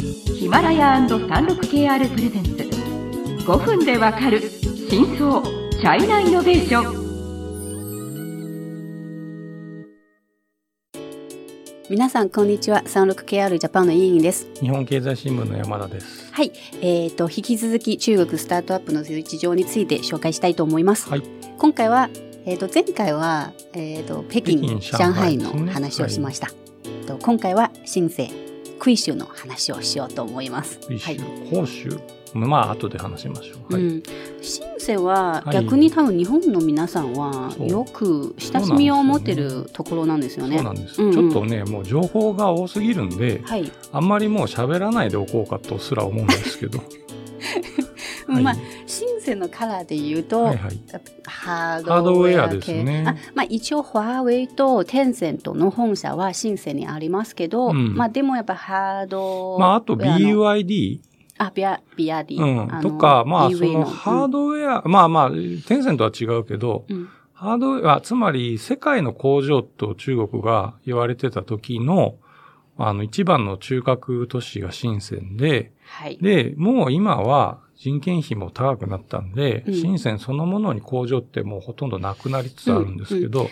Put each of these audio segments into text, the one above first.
ヒマラヤ &36KR プレゼンツ。5分でわかる真相チャイナイノベーション。皆さんこんにちは。36KR ジャパンの委員です。日本経済新聞の山田です。はい。えーと引き続き中国スタートアップの事情について紹介したいと思います、はい。今回はえーと前回はえーと北京北京上海の話をしました、えーと今回は深セクイ州の話をしようと思います一周はい、報酬まあ後で話しましょう、はいうん、深セは逆に多分日本の皆さんはよく親しみを持ってるところなんですよね。そうなんです、うんうんちょっとねもう情報が多すぎるんではい、あんまりもう喋らないでおこうかとすら思うんですけど、はいまあ深セのカラーで言うと、はいはい。ハードウェア系。ですね。あまあ、一応、ファーウェイとテンセントの本社は深セにありますけど、うん。まあ、でもやっぱハードまああとウェアの BYD、あ、ビア、ビアディ。うん、のとかまあそのハードウェア、まあまあテンセントは違うけどうん。ハードウェアつまり世界の工場と中国が言われてた時のあの一番の中核都市が深センで、はい。で、もう今は人件費も高くなったんで、うん。深センそのものに工場ってもうほとんどなくなりつつあるんですけど、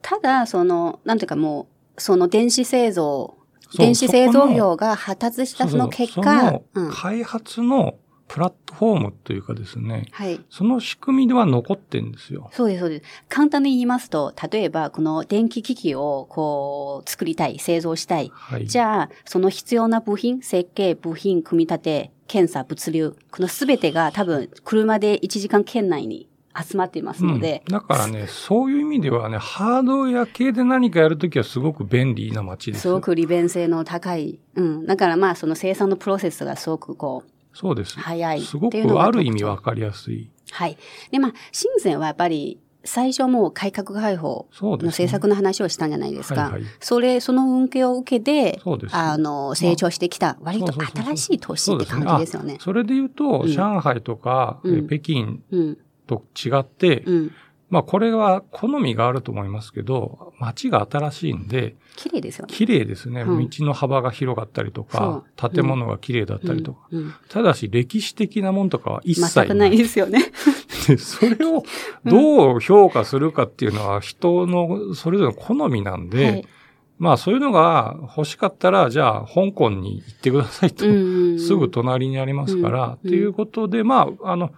ただ、その、なんていうかもう、その電子製造、電子製造業が発達したその結果、その開発のプラットフォームというかですね、はい。その仕組みでは残ってんですよ。そうです、そうです。簡単に言いますと、例えば、この電気機器をこう、作りたい、製造したい。はい。じゃあ、その必要な部品、設計、部品、組み立て、検査、物流、このすべてが多分、車で1時間圏内に集まっていますので、うんだからね、そういう意味ではね、ハードウェア系で何かやるときはすごく便利な街です。すごく利便性の高い。うん。だからまあ、その生産のプロセスがすごくこう、そうです。早いすごくある意味わかりやすい。はい。で、まあ、深センはやっぱり、最初もう改革開放。の政策の話をしたんじゃないですか。はいはいそれ、その運慶を受けて、そうですあの、成長してきた、割と新しい都市って感じですよね。それで言うと、うん上海とか、うんえ北京うん。と違って、うん。まあこれは好みがあると思いますけど、街が新しいんで、綺麗ですよね。綺麗ですね。うん道の幅が広かったりとか、建物が綺麗だったりとか。うん。うんただし歴史的なもんとかは一切全くないですよね。でそれをどう評価するかっていうのは人のそれぞれの好みなんで、はいまあそういうのが欲しかったら、じゃあ香港に行ってくださいと。うんすぐ隣にありますから、うんっていうことで、まあ、あの、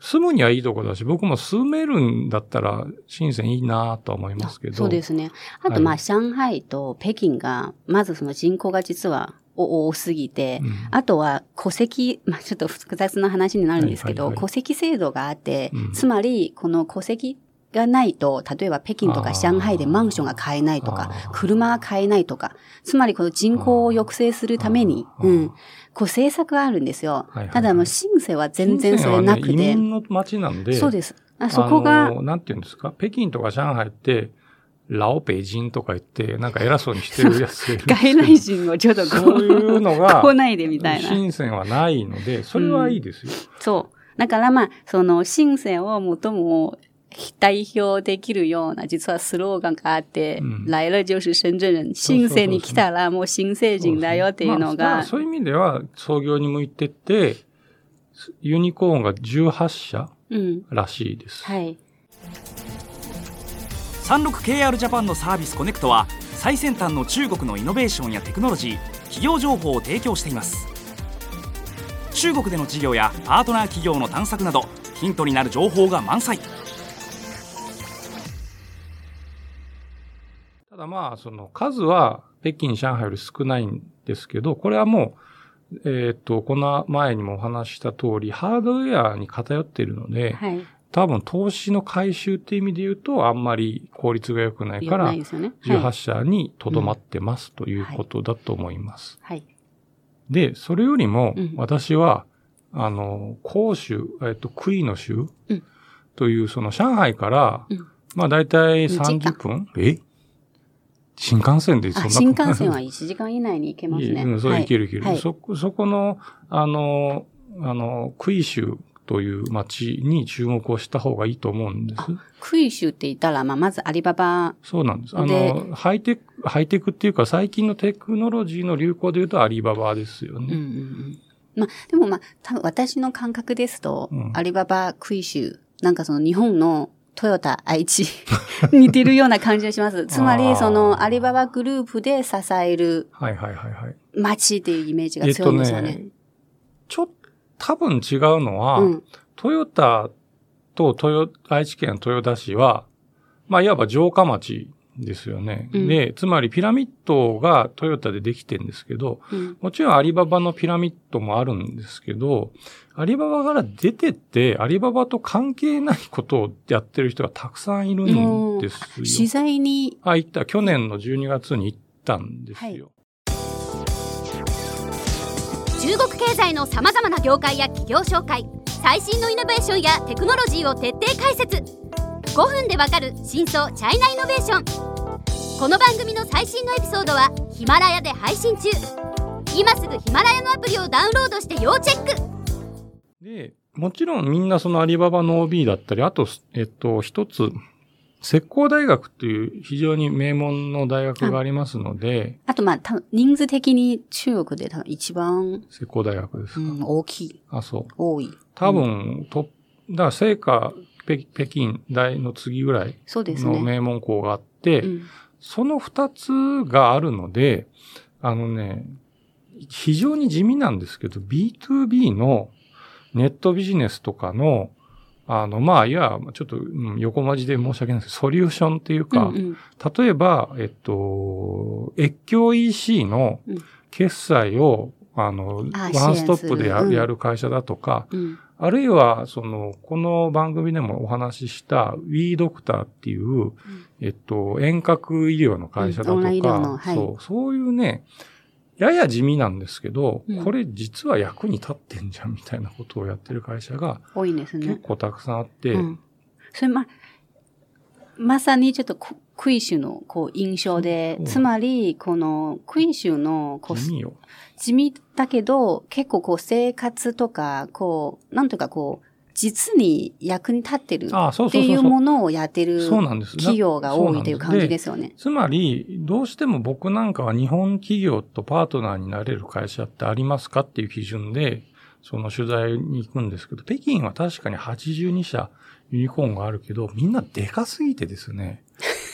住むにはいいとこだし、僕も住めるんだったら、深センいいなとは思いますけど。そうですね。あと、はいまあ、上海と北京が、まずその人口が実は多すぎて、うんあとは戸籍、まあちょっと複雑な話になるんですけど、はいはいはい戸籍制度があって、うんつまりこの戸籍がないと、例えば北京とか上海でマンションが買えないとか車が買えないとか、つまりこの人口を抑制するために、うん、こう政策があるんですよ。はいはいただもう深セは全然それなくて、移民の街なんで。そうです。あそこがなんて言うんですか？北京とか上海って、ラオペイ人とか言って、なんか偉そうにしてるやつる 外来人をちょっとこそういうのが来ないでみたいな。深センはないので、それはいいですよ。そう。だからまあ、その、深センを最も代表できるような、実はスローガンがあって、うん来了就是深圳人。そうそうそう深センに来たらもう新成人だよっていうのまあが、そういう意味では創業に向いてって、ユニコーンが18社うん。らしいです。はい。36KR ジャパンのサービスコネクトは最先端の中国のイノベーションやテクノロジー企業情報を提供しています中国での事業やパートナー企業の探索などヒントになる情報が満載まあ、その数は北京、上海より少ないんですけど、これはもう、えっ、と、この前にもお話しした通り、ハードウェアに偏っているので、はい。多分投資の回収っていう意味で言うと、あんまり効率が良くないから、ないですよね。18はい。社にとどまってますということだと思います。はい。で、それよりもうん、私は、あの、広州、えっと、クイの州うんという、その上海から、うんまあ大体2時間30分？え？新幹線でそんあ、な新幹線は1時間以内に行けますね。うん、そう、はいいけるいける。はいそこ、そこの、あの、あの、クイ州という街に注目をした方がいいと思うんです。クイシュって言ったら、まあ、まずアリババ、そうなんです。あでの、ハイテク、ハイテクっていうか最近のテクノロジーの流行で言うとアリババですよね。うん。まあ、でもまあ、多分私の感覚ですと、うんアリババ、クイシュ、なんかその日本のトヨタ、愛知、似てるような感じがします。つまり、そのアリババグループで支えるはいはいはいはい。街っていうイメージがえっと強いんですよね。ね、ちょっ多分違うのは、うん。トヨタと豊愛知県豊田市は、まあ、いわば城下町ですよね。うんで、つまりピラミッドがトヨタでできてるんですけど、うん。もちろんアリババのピラミッドもあるんですけど、アリババから出てって、アリババと関係ないことをやってる人がたくさんいるんですよ。取材に、あ、行った。去年の12月に行ったんですよ。はい中国経済のさまざまな業界や企業紹介最新のイノベーションやテクノロジーを徹底解説5分でわかる真相チャイナイノベーションこの番組の最新のエピソードはヒマラヤで配信中今すぐヒマラヤのアプリをダウンロードして要チェックで、もちろんみんなそのアリババの OB だったり、あと、えっと、一つ、石膏大学っていう非常に名門の大学がありますので、あとまあ、多分人数的に中国で多分一番、石膏大学ですか？うん、大きい、あ、そう。多い。多分、と、だから聖火北北京大の次ぐらい。の名門校があって、うん。その二つがあるので、あのね、非常に地味なんですけど、B2B のネットビジネスとかの、あの、まあ、いや、ちょっと、うん横文字で申し訳ないですけど、ソリューションっていうか、うんうん。例えば、えっと、越境 EC のうん。決済を、あの、あワンストップでや,、るうん。やる会社だとか、うんあるいは、その、この番組でもお話しした We ドクターっていう、えっと、遠隔医療の会社だとうんはいそう、そういうね、やや地味なんですけど、うんこれ実は役に立ってんじゃんみたいなことをやってる会社が多いです結ね。構たくさんあって、うん。それま、まさにちょっとククイシュのこう印象でつまり、このクイシュのこう地味よ。地味だけど、結構こう生活とか、こう、なんというかこう、実に役に立ってるっていそうものをやってる。企業が多いという感じす。ですよね。つまり、どうしても僕なんかは日本企業とパートナーになれる会社ってありますかっていう基準で、その取材に行くんですけど、北京は確かに82社ユニコーンがあるけど、みんなでかすぎてですね、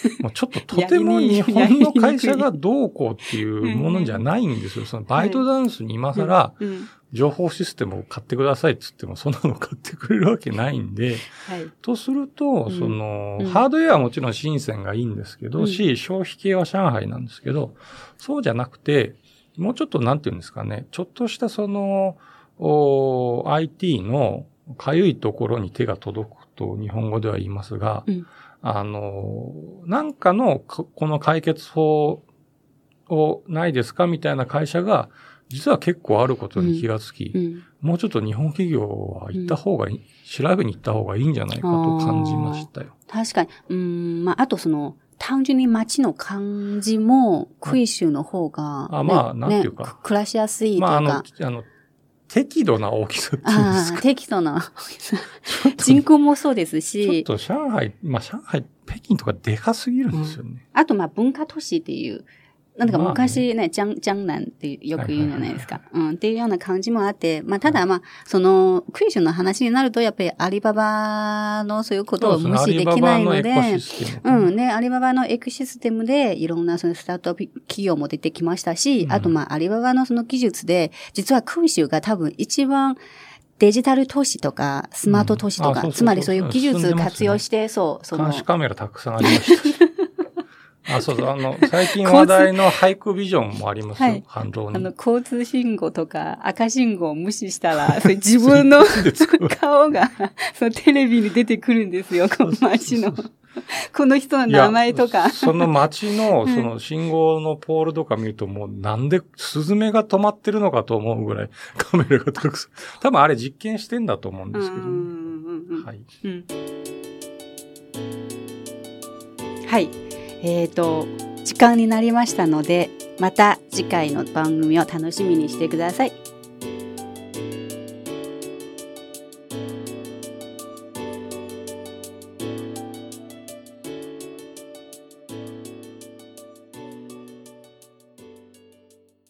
もうちょっととても日本の会社がどうこうっていうものじゃないんですよ。そのバイトダンスに今更うん。情報システムを買ってくださいって言っても、そんなの買ってくれるわけないんで、はい。とすると、うん。その、うん。ハードウェアはもちろん深センがいいんですけど、うん。し、消費系は上海なんですけど、そうじゃなくて、もうちょっとなんていうんですかね、ちょっとしたその、お IT のかゆいところに手が届くと日本語では言いますが、うんあの、なんかのここの解決法をないですかみたいな会社が、実は結構あることに気がつき、うん。もうちょっと日本企業は行った方がいい、調べに行った方がいいんじゃないかと感じましたよ。確かに。うん、まあ、あとその、単純に街の感じも、クイシュの方が、あまあねなんていうかね暮らしやすいというか。まあ、あの、あの、適度な大きさっていうんですか？適度な。ちょっと人口もそうですちょっし、と上海、まあ上海、北京とかでかすぎるんですよね。あとまあ文化都市っていう、なんだかまあね昔ね、江江南ってよく言うじゃないですか。うん、っていうような感じもあって、まあただまあ、その、クイシュの話になると、やっぱりアリババのそういうことを無視できないので。うん、ね、アリババのエクシステムでいろんなそのスタートアップ企業も出てきましたし、うんあとまあアリババのその技術で、実はクイシュが多分一番デジタル投資とかスマート投資とか、つまりそういう技術活用して、そう、その監、視カメラたくさんありました。あ、そうそう、あの、最近話題の俳句ビジョンもありますよ、はい反論に。あの、交通信号とか赤信号を無視したら、そ れ自分の顔が、そのテレビに出てくるんですよ、この街の。この人の名前とか。その街の、うんその信号のポールとか見るともうなんでスズメが止まってるのかと思うぐらいカメラがたくさん。多分あれ実験してんだと思うんですけど、うんうんうんうんはい。うんはい。えっ、と、時間になりましたので、また次回の番組を楽しみにしてください。